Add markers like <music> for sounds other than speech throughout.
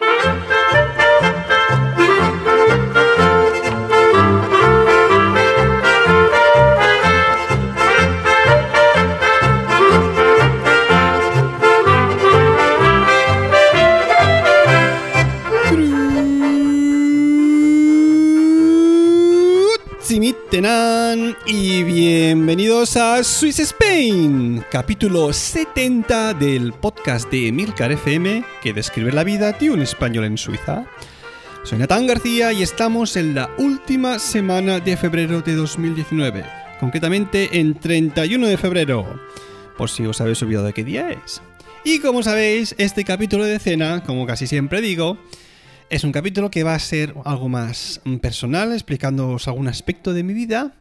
Thank you. Y bienvenidos a Swiss Spain, capítulo 70 del podcast de Milcar FM que describe la vida de un español en Suiza. Soy Natán García y estamos en la última semana de febrero de 2019, concretamente en 31 de febrero, por si os habéis olvidado de qué día es. Y como sabéis, este capítulo de cena, como casi siempre digo, es un capítulo que va a ser algo más personal, explicándoos algún aspecto de mi vida.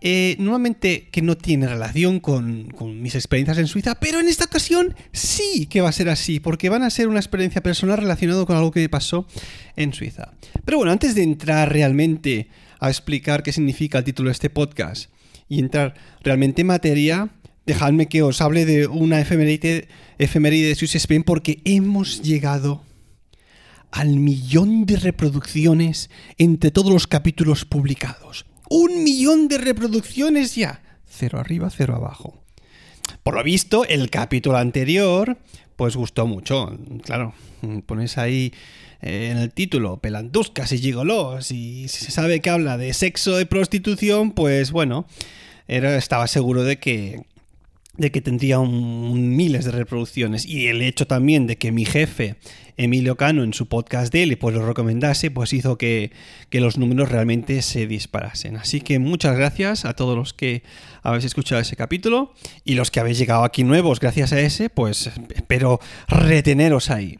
Eh, normalmente que no tiene relación con, mis experiencias en Suiza, pero en esta ocasión sí que va a ser así, porque van a ser una experiencia personal relacionada con algo que me pasó en Suiza. Pero bueno, antes de entrar realmente a explicar qué significa el título de este podcast y entrar realmente en materia, dejadme que os hable de una efeméride, efeméride de Swiss Spain porque hemos llegado al millón de reproducciones entre todos los capítulos publicados. ¡Un millón de reproducciones ya! Cero arriba, cero abajo. Por lo visto, el capítulo anterior, pues gustó mucho. Claro, pones ahí eh, en el título pelanduscas y gigolos y si se sabe que habla de sexo de prostitución, pues bueno, era, estaba seguro de que de que tendría un, miles de reproducciones y el hecho también de que mi jefe Emilio Cano en su podcast de él pues lo recomendase, pues hizo que, que, los números realmente se disparasen. Así que muchas gracias a todos los que habéis escuchado ese capítulo y los que habéis llegado aquí nuevos gracias a ese, pues espero reteneros ahí.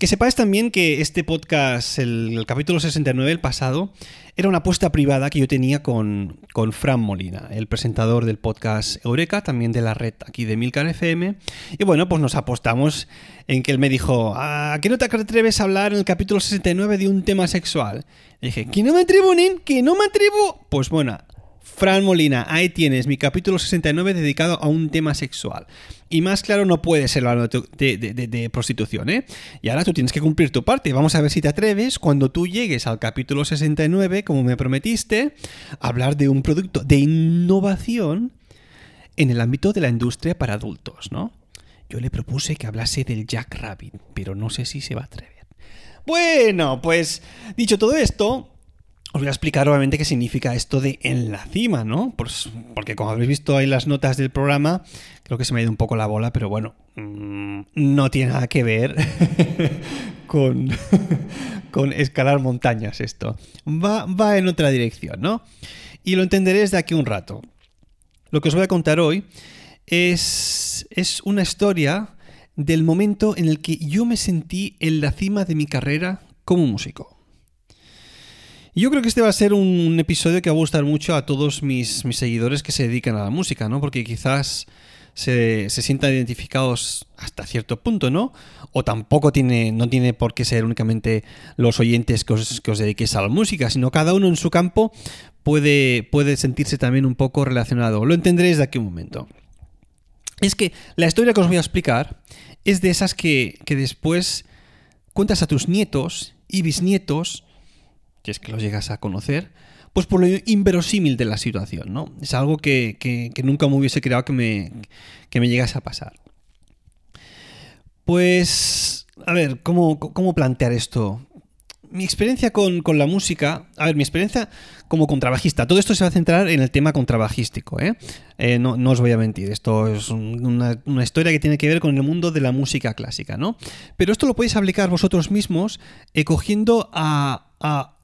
Que sepáis también que este podcast, el, capítulo 69, el pasado, era una apuesta privada que yo tenía con, con Fran Molina, el presentador del podcast Eureka, también de la red aquí de Milcar FM. Y bueno, pues nos apostamos en que él me dijo, ¿a qué no te atreves a hablar en el capítulo 69 de un tema sexual? Y dije, ¿que no me atrevo, Nen? ¿Que no me atrevo? Pues bueno, Fran Molina, ahí tienes mi capítulo 69 dedicado a un tema sexual. Y más claro no puede ser hablando de, de, prostitución, ¿eh? Y ahora tú tienes que cumplir tu parte. Vamos a ver si te atreves cuando tú llegues al capítulo 69, como me prometiste, a hablar de un producto de innovación en el ámbito de la industria para adultos, ¿no? Yo le propuse que hablase del Jack Rabbit, pero no sé si se va a atrever. Bueno, pues dicho todo esto, os voy a explicar obviamente qué significa esto de en la cima, ¿no? Pues, porque como habéis visto ahí las notas del programa, creo que se me ha ido un poco la bola, pero bueno, mm, no tiene nada que ver <laughs> con, <laughs> con escalar montañas esto. Va, va en otra dirección, ¿no? Y lo entenderéis de aquí un rato. Lo que os voy a contar hoy es, es una historia del momento en el que yo me sentí en la cima de mi carrera como músico. Yo creo que este va a ser un episodio que va a gustar mucho a todos mis, mis seguidores que se dedican a la música, ¿no? Porque quizás se, se, sientan identificados hasta cierto punto, ¿no? O tampoco tiene, no tiene por qué ser únicamente los oyentes que os, que os dediquéis a la música, sino cada uno en su campo puede, puede sentirse también un poco relacionado. Lo entenderéis de aquí un momento. Es que la historia que os voy a explicar es de esas que, que después cuentas a tus nietos y bisnietos si es que los llegas a conocer, pues por lo inverosímil de la situación, ¿no? Es algo que, nunca me hubiese creado que me, que me llegase a pasar. Pues, a ver, ¿cómo, cómo plantear esto? Mi experiencia con, la música, a ver, mi experiencia como contrabajista, todo esto se va a centrar en el tema contrabajístico, ¿eh? eh no, os voy a mentir, esto es una, historia que tiene que ver con el mundo de la música clásica, ¿no? Pero esto lo podéis aplicar vosotros mismos eh, cogiendo a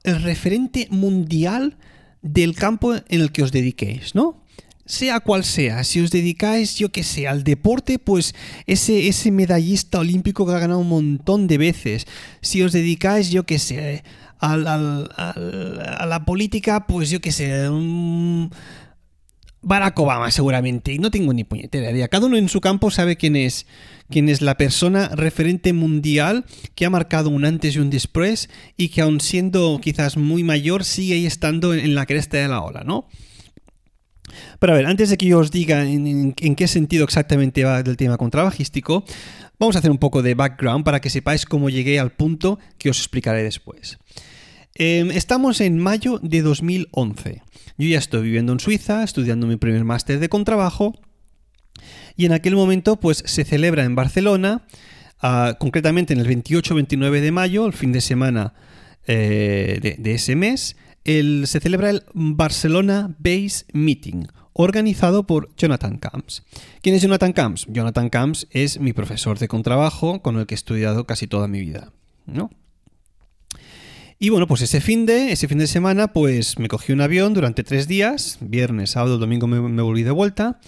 el referente mundial del campo en el que os dediquéis, ¿no? sea cual sea, si os dedicáis, yo que sé, al deporte, pues ese, ese medallista olímpico que ha ganado un montón de veces. Si os dedicáis, yo que sé, al, al, a la política, pues yo que sé, un... Barack Obama seguramente, y no tengo ni puñetera idea. Cada uno en su campo sabe quién es, quién es la persona referente mundial que ha marcado un antes y un después y que aun siendo quizás muy mayor sigue ahí estando en la cresta de la ola, ¿no? Pero a ver, antes de que yo os diga en, qué sentido exactamente va el tema contrabajístico, vamos a hacer un poco de background para que sepáis cómo llegué al punto que os explicaré después. Em, estamos en mayo de 2011. Yo ya estoy viviendo en Suiza, estudiando mi primer máster de contrabajo, y en aquel momento pues se celebra en Barcelona, ah, concretamente en el 28-29 de mayo, el fin de semana eh, de ese mes, se celebra el Barcelona Base Meeting, organizado por Jonathan Camps. ¿Quién es Jonathan Camps? Jonathan Camps es mi profesor de contrabajo con el que he estudiado casi toda mi vida, ¿no? Y bueno, pues ese fin de, ese fin de semana, pues me cogí un avión durante tres días, viernes, sábado, domingo me, volví de vuelta,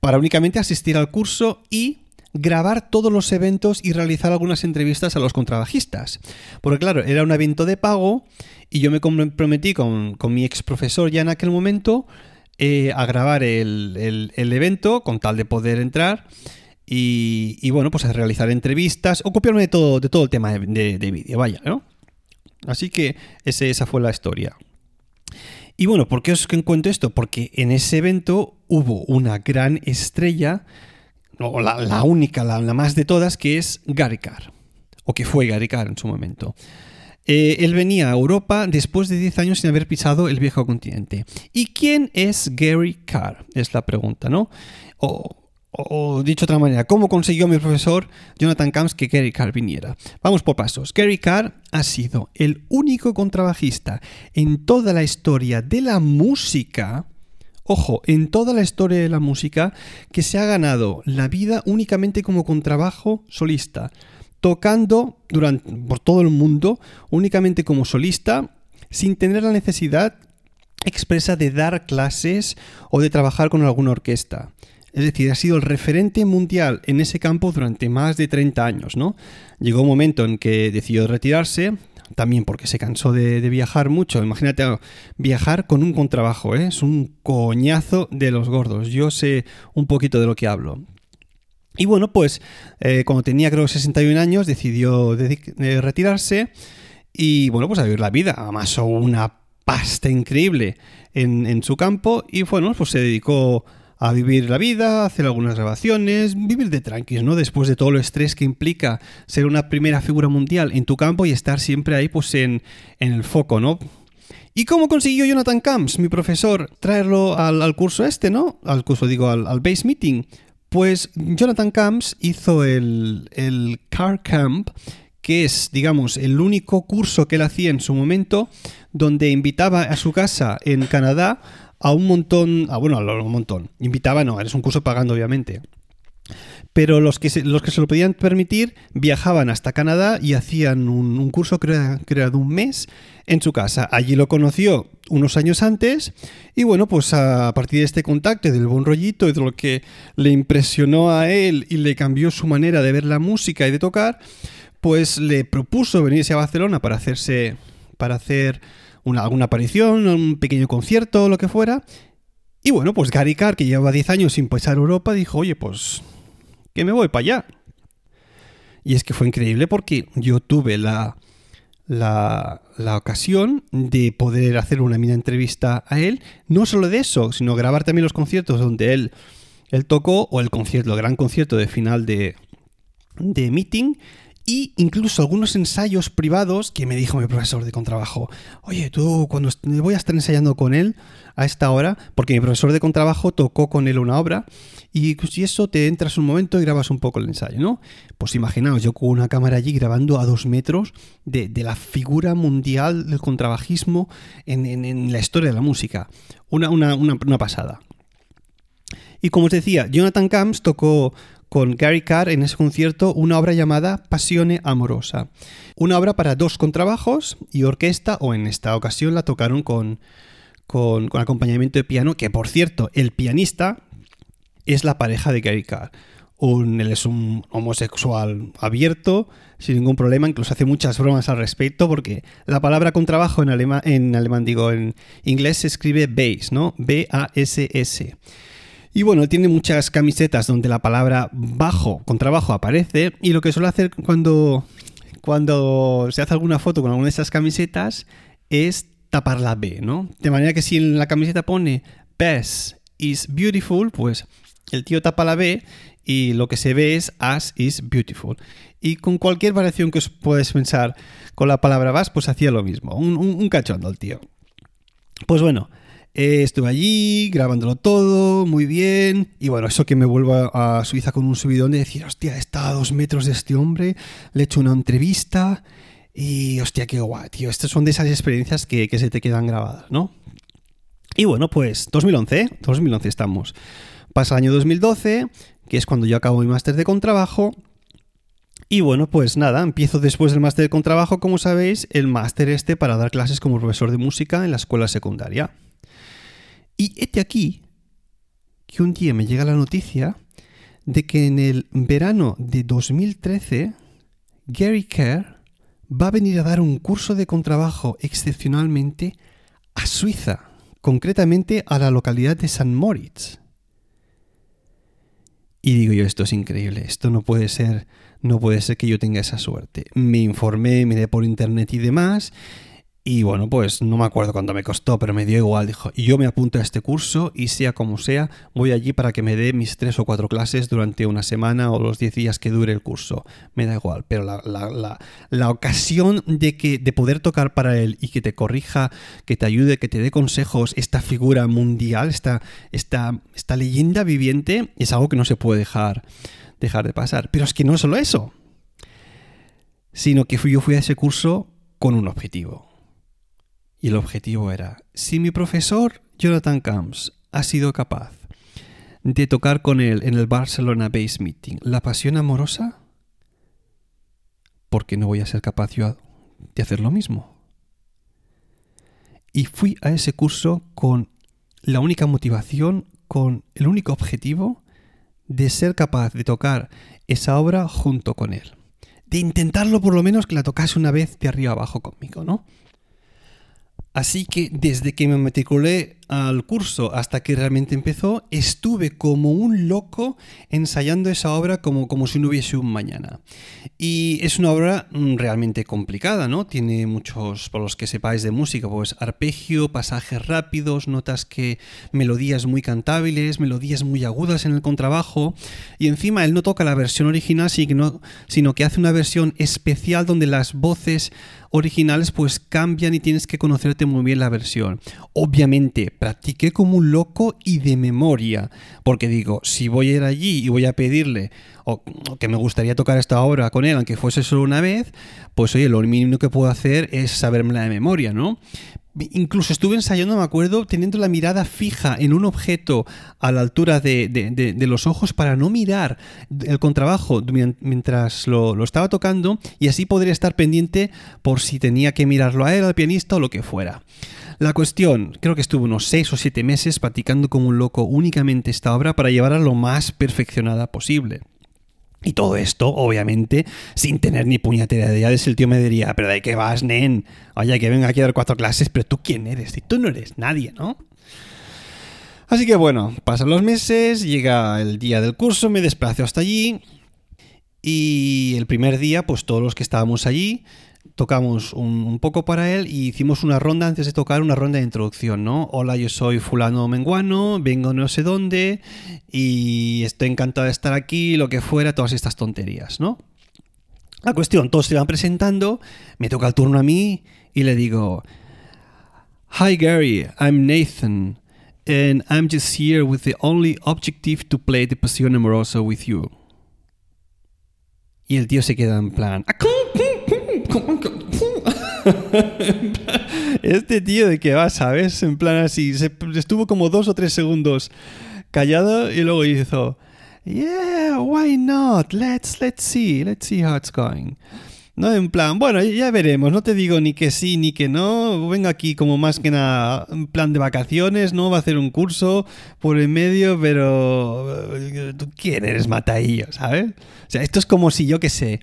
para únicamente asistir al curso y grabar todos los eventos y realizar algunas entrevistas a los contrabajistas. Porque claro, era un evento de pago y yo me comprometí con, mi ex profesor ya en aquel momento eh, a grabar el, evento con tal de poder entrar. Y, bueno, pues a realizar entrevistas o copiarme de todo, de todo el tema de, vídeo, vaya, ¿no? Así que esa fue la historia. Y bueno, ¿por qué os cuento esto? Porque en ese evento hubo una gran estrella la, única, la, más de todas, que es Gary Carr, o que fue Gary Carr en su momento. Eh, él venía a Europa después de 10 años sin haber pisado el viejo continente. ¿Y quién es Gary Carr? Es la pregunta, ¿no? O, o dicho de otra manera, ¿cómo consiguió mi profesor Jonathan Camps que Gary Carr viniera? Vamos por pasos. Gary Carr ha sido el único contrabajista en toda la historia de la música Ojo, en toda la historia de la música que se ha ganado la vida únicamente como contrabajo solista, tocando por todo el mundo únicamente como solista, sin tener la necesidad expresa de dar clases o de trabajar con alguna orquesta. Es decir, ha sido el referente mundial en ese campo durante más de 30 años, ¿no? Llegó un momento en que decidió retirarse, también porque se cansó de, viajar mucho. Imagínate viajar con un contrabajo, ¿eh? es un coñazo de los gordos. Yo sé un poquito de lo que hablo. Y bueno, pues eh, cuando tenía creo 61 años decidió eh, retirarse y bueno, pues a vivir la vida. Amasó una pasta increíble en, en su campo y bueno, pues se dedicó a vivir la vida, hacer algunas grabaciones, vivir de tranquilos, ¿no? Después de todo el estrés que implica ser una primera figura mundial en tu campo y estar siempre ahí pues en, el foco, ¿no? ¿Y cómo consiguió Jonathan Camps, mi profesor, traerlo al, curso este, ¿no? Al curso, digo, al, base meeting. Pues Jonathan Camps hizo el, el Car Camp, que es, digamos, el único curso que él hacía en su momento, donde invitaba a su casa en Canadá a un montón, a, bueno, a un montón. Invitaba, no, eres un curso pagando, obviamente. Pero los que, se, los que se lo podían permitir viajaban hasta Canadá y hacían un, curso, creo, de un mes, en su casa. Allí lo conoció unos años antes y bueno, pues a partir de este contacto, del buen rollito y de lo que le impresionó a él y le cambió su manera de ver la música y de tocar, pues le propuso venirse a Barcelona para hacerse, para hacer una, alguna aparición, un pequeño concierto, lo que fuera. Y bueno, pues Gary Carr, que llevaba 10 años sin pisar Europa, dijo, oye, pues que me voy para allá. Y es que fue increíble porque yo tuve la, la, la, ocasión de poder hacer una mina entrevista a él. No solo de eso, sino grabar también los conciertos donde él, él tocó, o el concierto, el gran concierto de final de, de Meeting y incluso algunos ensayos privados que me dijo mi profesor de contrabajo, oye, tú cuando voy a estar ensayando con él a esta hora, porque mi profesor de contrabajo tocó con él una obra, y si eso te entras un momento y grabas un poco el ensayo, ¿no? Pues imaginaos, yo con una cámara allí grabando a dos metros de, la figura mundial del contrabajismo en, la historia de la música. Una, una, una pasada. Y como os decía, Jonathan Camps tocó con Gary Carr en ese concierto una obra llamada Pasione Amorosa. Una obra para dos contrabajos y orquesta, o en esta ocasión la tocaron con, con, acompañamiento de piano, que por cierto, el pianista es la pareja de Gary Carr. Él es un homosexual abierto, sin ningún problema, incluso hace muchas bromas al respecto, porque la palabra contrabajo en alemán, en alemán digo, en inglés se escribe bass, ¿no? B-A-S-S. Y bueno, tiene muchas camisetas donde la palabra bajo, contrabajo aparece, y lo que suele hacer cuando, cuando se hace alguna foto con alguna de esas camisetas es tapar la B, ¿no? De manera que si en la camiseta pone bass is beautiful, pues el tío tapa la B y lo que se ve es as is beautiful. Y con cualquier variación que os puedes pensar con la palabra bass, pues hacía lo mismo. Un, un, cachondo el tío. Pues bueno, eh, estuve allí grabándolo todo, muy bien. Y bueno, eso que me vuelvo a, Suiza con un subidón de decir, hostia, está a dos metros de este hombre, le he hecho una entrevista. Y hostia, qué guay, tío. Estas son de esas experiencias que, que se te quedan grabadas, ¿no? Y bueno, pues 2011, 2011 estamos. Pasa el año 2012, que es cuando yo acabo mi máster de contrabajo. Y bueno, pues nada, empiezo después del máster de contrabajo, como sabéis, el máster este para dar clases como profesor de música en la escuela secundaria. Y este aquí que un día me llega la noticia de que en el verano de 2013 Gary Kerr va a venir a dar un curso de contrabajo excepcionalmente a Suiza, concretamente a la localidad de San Moritz. Y digo yo, esto es increíble, esto no puede ser, no puede ser que yo tenga esa suerte. Me informé, miré por internet y demás, y bueno, pues no me acuerdo cuánto me costó, pero me dio igual. Dijo, yo me apunto a este curso y sea como sea, voy allí para que me dé mis tres o cuatro clases durante una semana o los diez días que dure el curso. Me da igual, pero la, la, la, ocasión de, que, de poder tocar para él y que te corrija, que te ayude, que te dé consejos, esta figura mundial, esta, esta, esta leyenda viviente, es algo que no se puede dejar, dejar de pasar. Pero es que no es solo eso, sino que fui, yo fui a ese curso con un objetivo y el objetivo era, si mi profesor Jonathan Camps ha sido capaz de tocar con él en el Barcelona Base Meeting la pasión amorosa, ¿por qué no voy a ser capaz yo de hacer lo mismo? Y fui a ese curso con la única motivación, con el único objetivo de ser capaz de tocar esa obra junto con él. De intentarlo por lo menos que la tocase una vez de arriba abajo conmigo, ¿no? Así que desde que me matriculé al curso hasta que realmente empezó, estuve como un loco ensayando esa obra como, como si no hubiese un mañana. Y es una obra mm, realmente complicada, ¿no? Tiene muchos, por los que sepáis de música, pues arpegio, pasajes rápidos, notas que, melodías muy cantables, melodías muy agudas en el contrabajo. Y encima él no toca la versión original, sino que hace una versión especial donde las voces originales pues cambian y tienes que conocerte muy bien la versión. Obviamente, practiqué como un loco y de memoria, porque digo, si voy a ir allí y voy a pedirle o, que me gustaría tocar esta obra con él, aunque fuese solo una vez, pues oye, lo mínimo que puedo hacer es sabérmela de memoria, ¿no? Incluso estuve ensayando, me acuerdo, teniendo la mirada fija en un objeto a la altura de, los ojos para no mirar el contrabajo mientras lo, estaba tocando y así podría estar pendiente por si tenía que mirarlo a él, al pianista o lo que fuera. La cuestión, creo que estuve unos 6 o 7 meses practicando como un loco únicamente esta obra para llevarla lo más perfeccionada posible. Y todo esto, obviamente, sin tener ni puñetera de si el tío me diría, pero ¿de qué vas, nen? Oye, que venga aquí a dar cuatro clases, pero tú quién eres? Y tú no eres nadie, ¿no? Así que bueno, pasan los meses, llega el día del curso, me desplazo hasta allí. Y el primer día, pues todos los que estábamos allí, tocamos un, poco para él y hicimos una ronda antes de tocar, una ronda de introducción, ¿no? Hola, yo soy fulano menguano, vengo no sé dónde y estoy encantado de estar aquí, lo que fuera, todas estas tonterías, ¿no? La cuestión, todos se van presentando, me toca el turno a mí y le digo, Hi Gary, I'm Nathan and I'm just here with the only objective to play the Pasión Amorosa with you. Y el tío se queda en plan, <laughs> este tío de que va, ¿sabes? En plan así, estuvo como dos o tres segundos callado y luego hizo, yeah, why not? Let's, let's see, let's see how it's going. ¿no? En plan, bueno, ya veremos, no te digo ni que sí ni que no, vengo aquí como más que nada en plan de vacaciones, ¿no? Va a hacer un curso por el medio, pero eh, tú quién eres mataillo, ¿sabes? O sea, esto es como si yo que sé,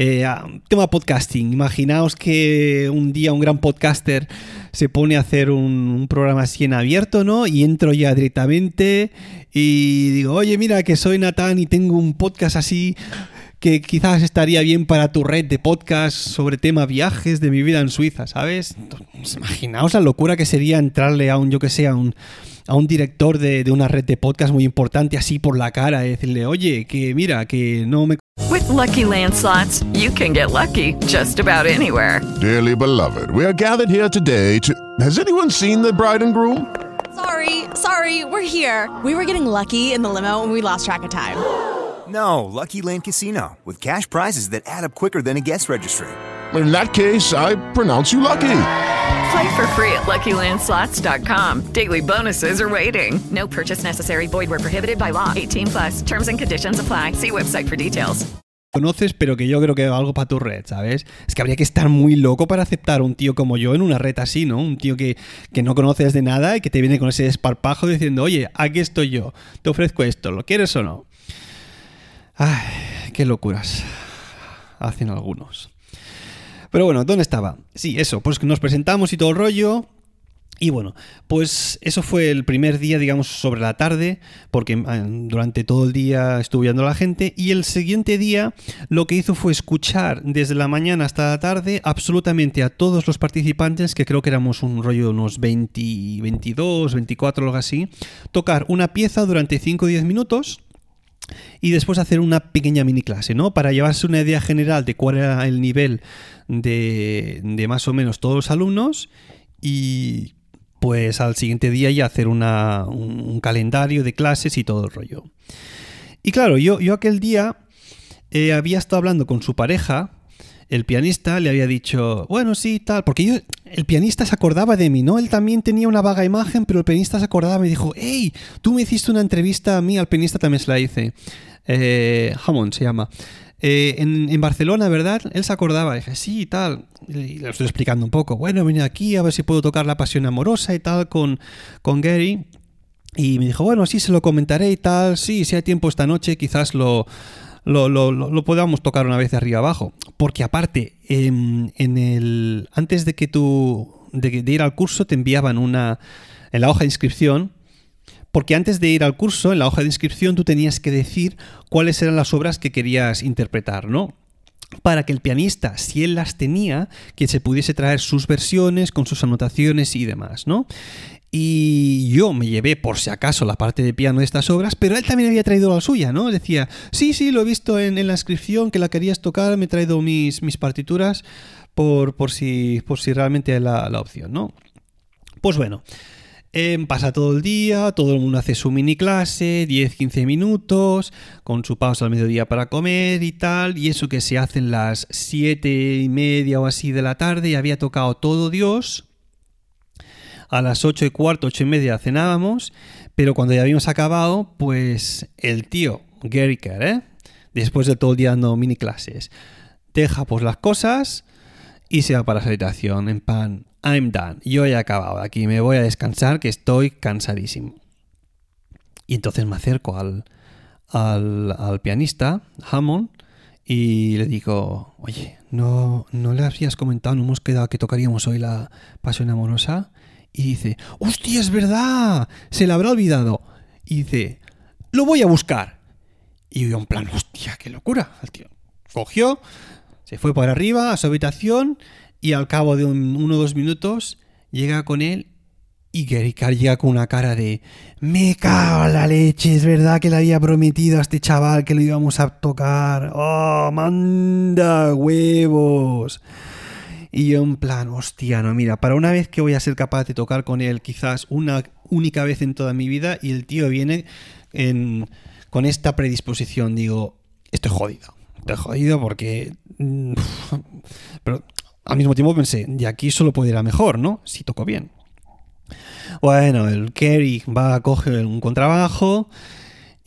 eh, tema podcasting, imaginaos que un día un gran podcaster se pone a hacer un, programa así en abierto, ¿no? Y entro ya directamente y digo, oye, mira que soy Natán y tengo un podcast así que quizás estaría bien para tu red de podcast sobre tema viajes de mi vida en Suiza, ¿sabes? Pues imaginaos la locura que sería entrarle a un, yo que sé, a un, a un director de, de una red de podcast muy importante así por la cara y decirle, oye, que mira, que no me... With Lucky Land slots, you can get lucky just about anywhere. Dearly beloved, we are gathered here today to. Has anyone seen the bride and groom? Sorry, sorry, we're here. We were getting lucky in the limo and we lost track of time. No, Lucky Land Casino, with cash prizes that add up quicker than a guest registry. In that case, I pronounce you lucky. Play for free at LuckyLandSlots.com. Daily bonuses are waiting. No purchase necessary. Void where prohibited by law. 18 plus. Terms and conditions apply. See website for details. conoces, pero que yo creo que algo para tu red, ¿sabes? Es que habría que estar muy loco para aceptar un tío como yo en una red así, ¿no? Un tío que, que no conoces de nada y que te viene con ese desparpajo diciendo, oye, aquí estoy yo, te ofrezco esto, ¿lo quieres o no? Ay, qué locuras hacen algunos. Pero bueno, ¿dónde estaba? Sí, eso, pues nos presentamos y todo el rollo. Y bueno, pues eso fue el primer día, digamos, sobre la tarde, porque eh, durante todo el día estuve viendo a la gente. Y el siguiente día lo que hizo fue escuchar desde la mañana hasta la tarde absolutamente a todos los participantes, que creo que éramos un rollo de unos 20, 22, 24, algo así, tocar una pieza durante 5 o 10 minutos y después hacer una pequeña mini clase, ¿no? Para llevarse una idea general de cuál era el nivel de, de más o menos todos los alumnos y pues al siguiente día ya hacer una, un, calendario de clases y todo el rollo. Y claro, yo, yo aquel día eh, había estado hablando con su pareja, el pianista le había dicho, bueno, sí, tal, porque yo, el pianista se acordaba de mí, ¿no? Él también tenía una vaga imagen, pero el pianista se acordaba me dijo, hey, tú me hiciste una entrevista a mí, al pianista también se la hice. Eh, Hammond se llama. Eh, en, en, Barcelona, ¿verdad? Él se acordaba, dije, sí, tal. Y le estoy explicando un poco. Bueno, venía aquí a ver si puedo tocar la pasión amorosa y tal con, con Gary. Y me dijo, bueno, sí, se lo comentaré y tal. Sí, si hay tiempo esta noche, quizás lo, lo, lo, lo, podamos tocar una vez de arriba abajo. Porque aparte, en, en el, antes de que tú, de, de ir al curso, te enviaban una, en la hoja de inscripción, porque antes de ir al curso, en la hoja de inscripción, tú tenías que decir cuáles eran las obras que querías interpretar, ¿no? Para que el pianista, si él las tenía, que se pudiese traer sus versiones con sus anotaciones y demás, ¿no? Y yo me llevé por si acaso la parte de piano de estas obras, pero él también había traído la suya, ¿no? Decía, sí, sí, lo he visto en, la inscripción, que la querías tocar, me he traído mis, mis partituras por, por, si, por si realmente es la, la opción, ¿no? Pues bueno, eh, pasa todo el día, todo el mundo hace su mini clase, 10-15 minutos, con su pausa al mediodía para comer y tal, y eso que se hacen las 7 y media o así de la tarde, y había tocado todo Dios. A las 8 y cuarto, 8 y media cenábamos, pero cuando ya habíamos acabado, pues el tío, Gary Kerr, ¿eh? después de todo el día dando mini clases, deja pues las cosas y se va para su habitación en pan I'm done. Yo he acabado aquí, me voy a descansar, que estoy cansadísimo. Y entonces me acerco al, al, al pianista, Hammond, y le digo, oye, ¿no, ¿no le habías comentado, no hemos quedado que tocaríamos hoy la pasión amorosa? Y dice, ¡hostia, es verdad! Se le habrá olvidado. Y dice, lo voy a buscar. Y yo en plan, hostia, qué locura. Tío cogió, se fue por arriba a su habitación y al cabo de un, uno o dos minutos llega con él y Gary Carr llega con una cara de me cago en la leche, es verdad que le había prometido a este chaval que lo íbamos a tocar. Oh, manda huevos. Y yo en plan, hostia, no, mira, para una vez que voy a ser capaz de tocar con él quizás una única vez en toda mi vida y el tío viene en, con esta predisposición, digo, estoy jodido. Estoy jodido porque... mm, <laughs> Pero al mismo tiempo pensé, de aquí solo puede ir a mejor, ¿no? Si toco bien. Bueno, el Kerry va a coger un contrabajo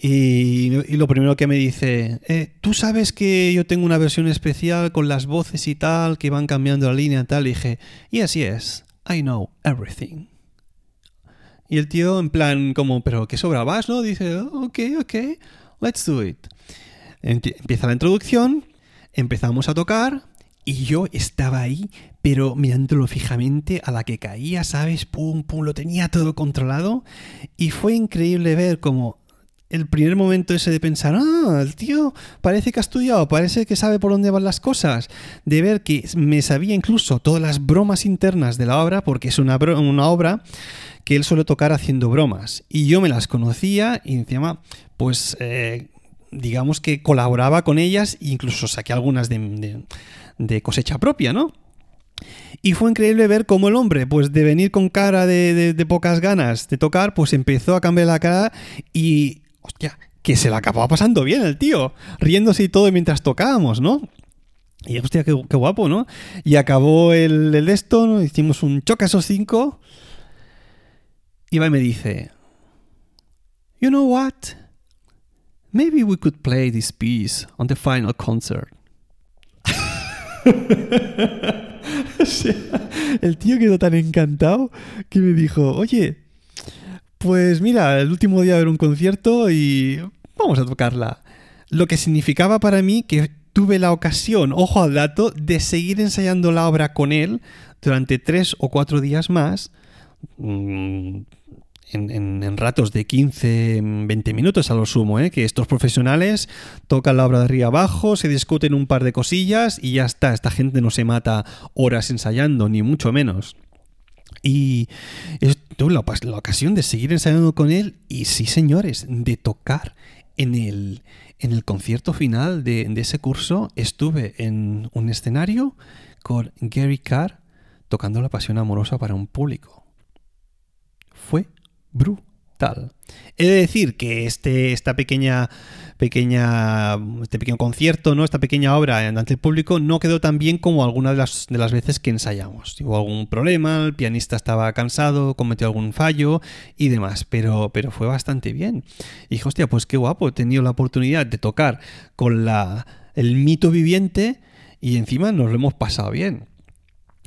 Y, lo primero que me dice, eh, tú sabes que yo tengo una versión especial con las voces y tal, que van cambiando la línea y tal. Y dije, yes, yes, I know everything. Y el tío en plan como, pero ¿qué sobrabas, no? Dice, "Oh, ok, ok, let's do it. Empie- Empieza la introducción, empezamos a tocar y yo estaba ahí, pero mirándolo fijamente a la que caía, ¿sabes? Pum, pum, lo tenía todo controlado y fue increíble ver como el primer momento ese de pensar, ah, el tío parece que ha estudiado, parece que sabe por dónde van las cosas, de ver que me sabía incluso todas las bromas internas de la obra, porque es una, obra que él suele tocar haciendo bromas, y yo me las conocía y encima, pues, eh, digamos que colaboraba con ellas e incluso saqué algunas de, de- cosecha propia, ¿no? Y fue increíble ver cómo el hombre, pues de venir con cara de- de pocas ganas de tocar, pues empezó a cambiar la cara y, hostia, que se la acababa pasando bien el tío, riéndose y todo mientras tocábamos, ¿no? Y hostia, qué, guapo, ¿no? Y acabó el, el esto, ¿no? hicimos un choque a esos cinco. Y va y me dice, You know what? Maybe we could play this piece on the final concert. <laughs> O sea, el tío quedó tan encantado que me dijo, oye, pues mira, el último día ver un concierto y vamos a tocarla. Lo que significaba para mí que tuve la ocasión, ojo al dato, de seguir ensayando la obra con él durante tres o cuatro días más. mm, En, en- ratos de 15, 20 minutos a lo sumo, ¿eh? que estos profesionales tocan la obra de arriba abajo, se discuten un par de cosillas y ya está. Esta gente no se mata horas ensayando, ni mucho menos. Y tuve la, la ocasión de seguir ensayando con él y sí, señores, de tocar en el, en el concierto final de, de ese curso. Estuve en un escenario con Gary Carr tocando la pasión amorosa para un público. Fue brutal. He de decir que este, esta pequeña, pequeña, este pequeño concierto, ¿no? esta pequeña obra ante el público no quedó tan bien como algunas de las, de las veces que ensayamos. Hubo algún problema, el pianista estaba cansado, cometió algún fallo y demás, pero, pero fue bastante bien. Y dije, hostia, pues qué guapo, he tenido la oportunidad de tocar con la, el mito viviente y encima nos lo hemos pasado bien.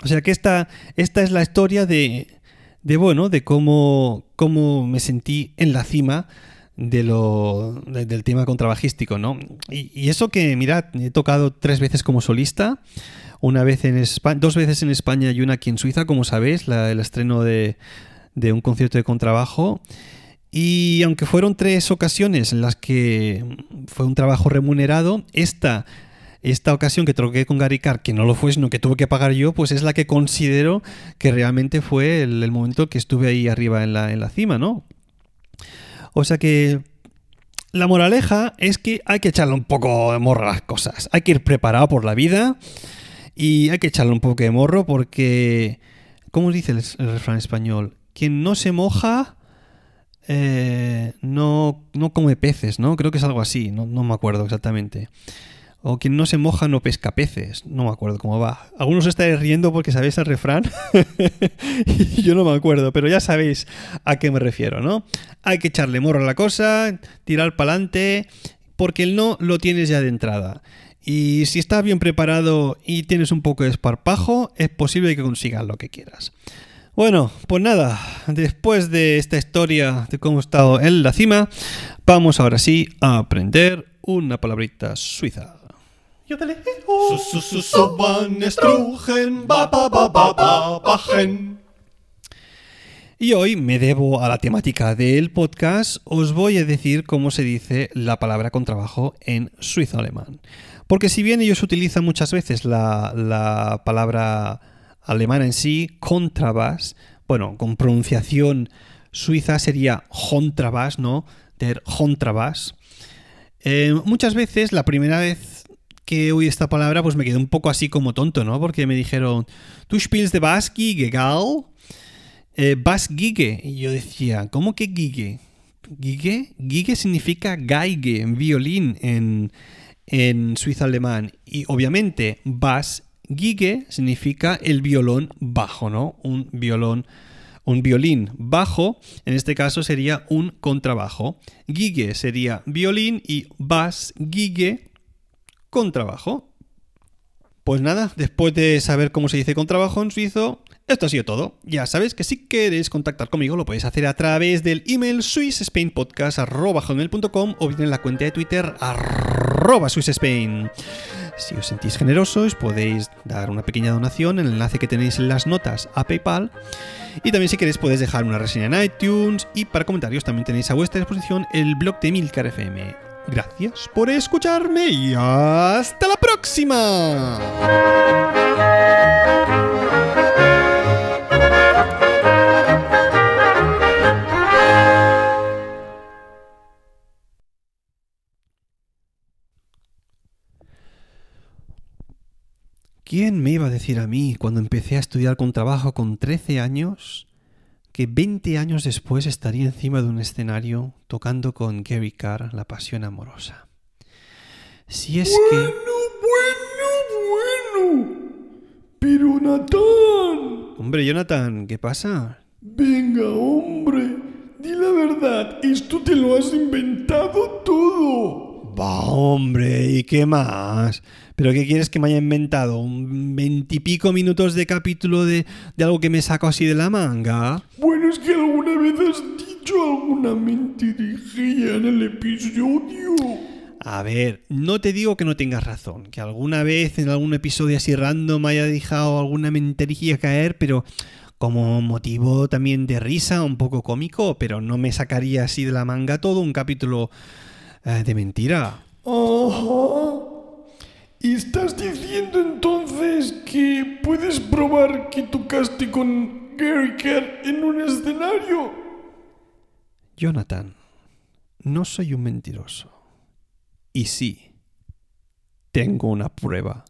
O sea que esta, esta es la historia de, de bueno, de cómo, cómo me sentí en la cima de lo, de- del tema contrabajístico, ¿no? Y, eso que, mirad, he tocado tres veces como solista, una vez en España, dos veces en España y una aquí en Suiza, como sabéis, el estreno de, de un concierto de contrabajo. Y aunque fueron tres ocasiones en las que fue un trabajo remunerado, esta, esta ocasión que troqué con Gary Carr, que no lo fue, sino que tuve que pagar yo, pues es la que considero que realmente fue el, el momento que estuve ahí arriba en la, en la cima, ¿no? O sea que la moraleja es que hay que echarle un poco de morro a las cosas. Hay que ir preparado por la vida y hay que echarle un poco de morro porque, ¿cómo dice el, refrán español? Quien no se moja eh, no, no come peces, ¿no? Creo que es algo así, no, no me acuerdo exactamente. O quien no se moja no pesca peces, no me acuerdo cómo va. Algunos estáis riendo porque sabéis el refrán y <laughs> yo no me acuerdo, pero ya sabéis a qué me refiero, ¿no? Hay que echarle morro a la cosa, tirar para adelante, porque el no lo tienes ya de entrada. Y si estás bien preparado y tienes un poco de esparpajo, es posible que consigas lo que quieras. Bueno, pues nada, después de esta historia de cómo he estado en la cima, vamos ahora sí a aprender una palabrita suiza. Y hoy me debo a la temática del podcast, os voy a decir cómo se dice la palabra con trabajo en suizo alemán. Porque si bien ellos utilizan muchas veces la, la palabra alemana en sí, contrabass, bueno, con pronunciación suiza sería Contrabass, ¿no? Der Contrabass. Eh, muchas veces, la primera vez que oí esta palabra, pues me quedé un poco así como tonto, ¿no? Porque me dijeron, ¿tú spielst de Bass Gige, gal? Eh, Bass Gige. Y yo decía, ¿cómo que Gige? ¿Gige? Gige significa Geige, violín, en, en suizo alemán. Y obviamente, Bass Gige significa el violón bajo, ¿no? Un violón un violín bajo, en este caso sería un contrabajo. Gigue sería violín y bass, gigue, contrabajo. Pues nada, después de saber cómo se dice contrabajo en suizo, esto ha sido todo. Ya sabes que si quieres contactar conmigo lo puedes hacer a través del email swissspainpodcast.com o bien en la cuenta de Twitter arroba. Si os sentís generosos podéis dar una pequeña donación en el enlace que tenéis en las notas a PayPal. Y también si queréis podéis dejar una reseña en iTunes y para comentarios también tenéis a vuestra disposición el blog de Milcar FM. Gracias por escucharme y hasta la próxima. ¿Quién me iba a decir a mí cuando empecé a estudiar con trabajo con 13 años que 20 años después estaría encima de un escenario tocando con Gary Carr La Pasión Amorosa? Si es que... Bueno, bueno. Pero Natán. Hombre, Jonathan, ¿qué pasa? Venga, hombre. Di la verdad. Esto te lo has inventado todo. Va, hombre, ¿y qué más? ¿Pero qué quieres que me haya inventado? ¿Un veintipico minutos de capítulo de, de algo que me saco así de la manga? Bueno, es que alguna vez has dicho alguna mentirijilla en el episodio. A ver, no te digo que no tengas razón, que alguna vez en algún episodio así random haya dejado alguna mentirilla caer, pero como motivo también de risa, un poco cómico, pero no me sacaría así de la manga todo un capítulo eh, de mentira. Ajá. ¿Y estás diciendo entonces que puedes probar que tocaste con Gary Kerr en un escenario? Jonathan, no soy un mentiroso. Y sí, tengo una prueba.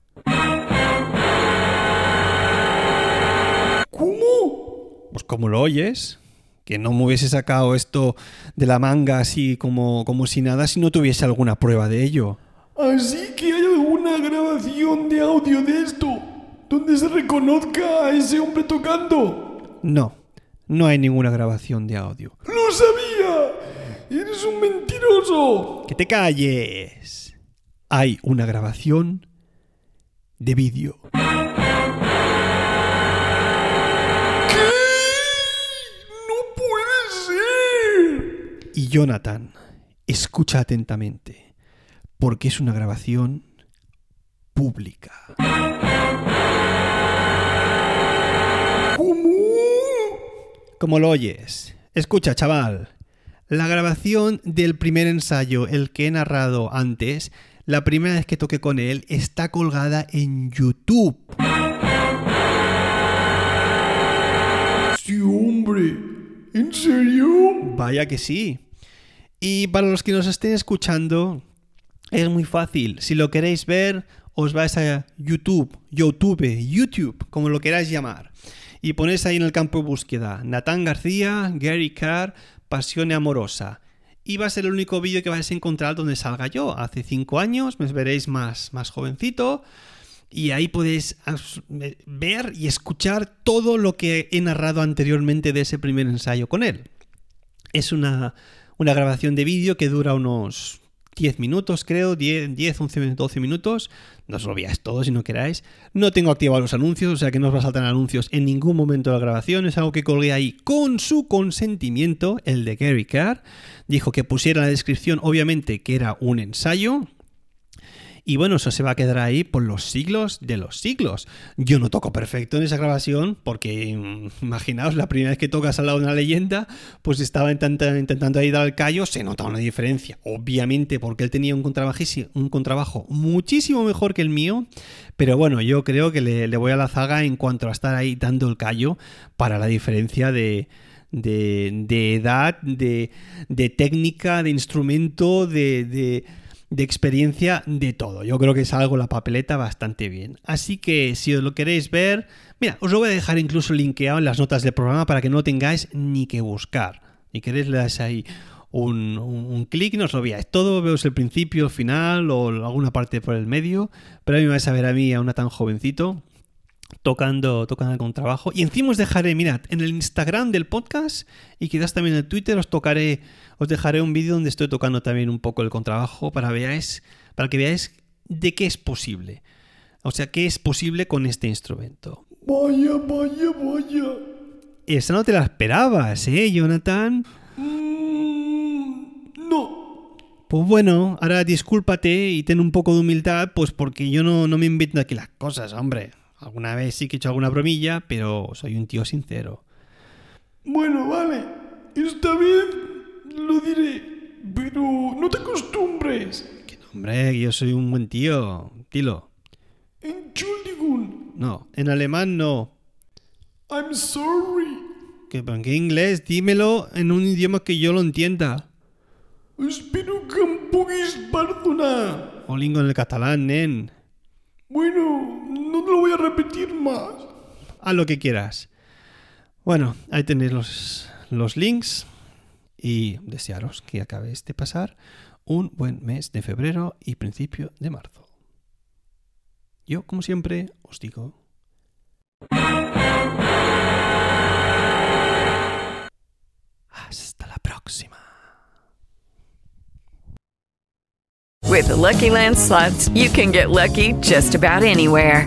¿Cómo? Pues como lo oyes, que no me hubiese sacado esto de la manga así como, como si nada si no tuviese alguna prueba de ello. Así que hay alguna grabación de audio de esto donde se reconozca a ese hombre tocando. No, no hay ninguna grabación de audio. ¡Lo sabía! ¡Eres un mentiroso! ¡Que te calles! Hay una grabación de vídeo. Jonathan, escucha atentamente, porque es una grabación pública. ¿Cómo? Como lo oyes. Escucha, chaval. La grabación del primer ensayo, el que he narrado antes, la primera vez que toqué con él, está colgada en YouTube. Sí, hombre. ¿En serio? Vaya que sí. Y para los que nos estén escuchando, es muy fácil. Si lo queréis ver, os vais a YouTube, YouTube, YouTube, como lo queráis llamar. Y ponéis ahí en el campo de búsqueda Natán García, Gary Carr, Pasión Amorosa. Y va a ser el único vídeo que vais a encontrar donde salga yo. Hace cinco años, me veréis más, más jovencito. Y ahí podéis ver y escuchar todo lo que he narrado anteriormente de ese primer ensayo con él. Es una, una grabación de vídeo que dura unos 10 minutos, creo, 10, 10, 11, 12 minutos. No os lo veáis todo si no queráis. No tengo activados los anuncios, o sea que no os va a saltar anuncios en ningún momento de la grabación. Es algo que colgué ahí con su consentimiento, el de Gary Carr. Dijo que pusiera en la descripción, obviamente, que era un ensayo. Y bueno, eso se va a quedar ahí por los siglos de los siglos. Yo no toco perfecto en esa grabación porque, mm, imaginaos, la primera vez que tocas al lado de una leyenda, pues estaba intenta- intentando ahí dar al callo, se nota una diferencia. Obviamente porque él tenía un, un contrabajo muchísimo mejor que el mío, pero bueno, yo creo que le, le voy a la zaga en cuanto a estar ahí dando el callo para la diferencia de, de, de edad, de, de técnica, de instrumento, de, de, experiencia, de todo. Yo creo que salgo la papeleta bastante bien. Así que si os lo queréis ver, mira, os lo voy a dejar incluso linkeado en las notas del programa para que no tengáis ni que buscar. Si queréis le dais ahí un, clic y no os lo veáis. Todo veos el principio, el final o alguna parte por el medio. Pero a mí me vais a ver a mí, a una tan jovencito, tocando, tocando algún trabajo. Y encima os dejaré, mirad, en el Instagram del podcast y quizás también en el Twitter os tocaré, os dejaré un vídeo donde estoy tocando también un poco el contrabajo para veáis, para que veáis de qué es posible. O sea, qué es posible con este instrumento. Vaya, vaya, vaya. Esa no te la esperabas, ¿eh, Jonathan? Mm, no. Pues bueno, ahora discúlpate y ten un poco de humildad, pues porque yo no, no me invento aquí las cosas, hombre. Alguna vez sí que he hecho alguna bromilla, pero soy un tío sincero. Bueno, vale. Esta vez lo diré. Pero no te acostumbres. Que no, hombre, yo soy un buen tío. Dilo. Entschuldigung. No, en alemán no. I'm sorry. ¿Que, ¿En qué inglés? Dímelo en un idioma que yo lo entienda. Espero que em puguis perdonar. O lingo en el catalán, nen. Bueno, voy a repetir más. Haz lo que quieras. Bueno, ahí tenéis los, los links y desearos que acabéis de pasar un buen mes de febrero y principio de marzo. Yo, como siempre, os digo... Hasta la próxima. With the Lucky Land slots, you can get lucky just about anywhere.